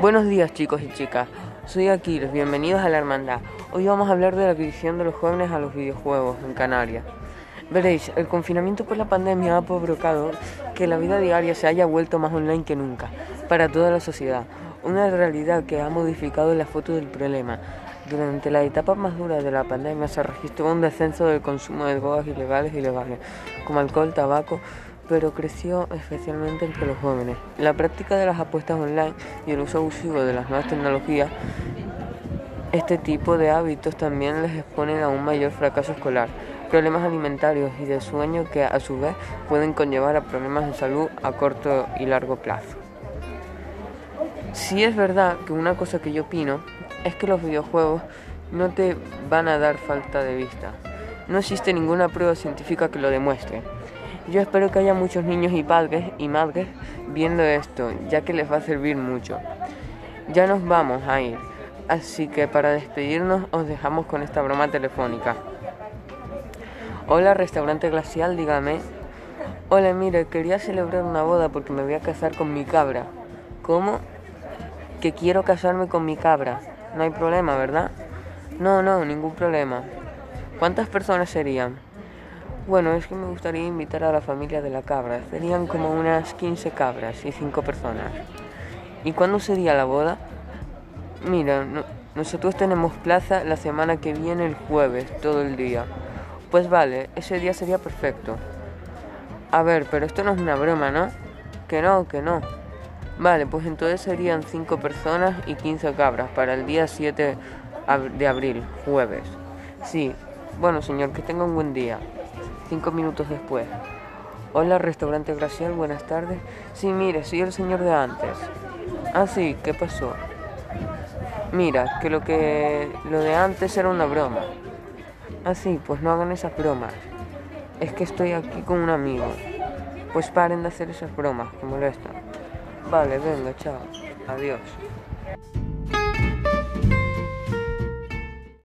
Buenos días chicos y chicas, soy Aquiles, bienvenidos a la Hermandad. Hoy vamos a hablar de la adicción de los jóvenes a los videojuegos en Canarias. Veréis, el confinamiento por la pandemia ha provocado que la vida diaria se haya vuelto más online que nunca para toda la sociedad. Una realidad que ha modificado la foto del problema. Durante la etapa más dura de la pandemia se registró un descenso del consumo de drogas ilegales y legales, como alcohol, tabaco, pero creció especialmente entre los jóvenes. La práctica de las apuestas online y el uso abusivo de las nuevas tecnologías, este tipo de hábitos también les exponen a un mayor fracaso escolar, problemas alimentarios y de sueño que a su vez pueden conllevar a problemas de salud a corto y largo plazo. Si es verdad que una cosa que yo opino es que los videojuegos no te van a dar falta de vista. No existe ninguna prueba científica que lo demuestre. Yo espero que haya muchos niños y padres y madres viendo esto, ya que les va a servir mucho. Ya nos vamos a ir, así que para despedirnos os dejamos con esta broma telefónica. Hola, restaurante glacial, dígame. Hola, mire, quería celebrar una boda porque me voy a casar con mi cabra. ¿Cómo? Que quiero casarme con mi cabra. No hay problema, ¿verdad? No, no, ningún problema. ¿Cuántas personas serían? Bueno, es que me gustaría invitar a la familia de la cabra. Serían como unas 15 cabras y 5 personas. ¿Y cuándo sería la boda? Mira, nosotros tenemos plaza la semana que viene el jueves, todo el día. Pues vale, ese día sería perfecto. A ver, pero esto no es una broma, ¿no? Que no, que no. Vale, pues entonces serían 5 personas y 15 cabras para el día 7 de abril, jueves. Sí, bueno señor, que tenga un buen día. Cinco minutos después. Hola, restaurante Gracial, buenas tardes. Sí, mire, soy el señor de antes. Ah, sí, ¿qué pasó? Mira, que lo que lo de antes era una broma. Ah, sí, pues no hagan esas bromas. Es que estoy aquí con un amigo. Pues paren de hacer esas bromas, que molestan. Vale, venga, chao. Adiós.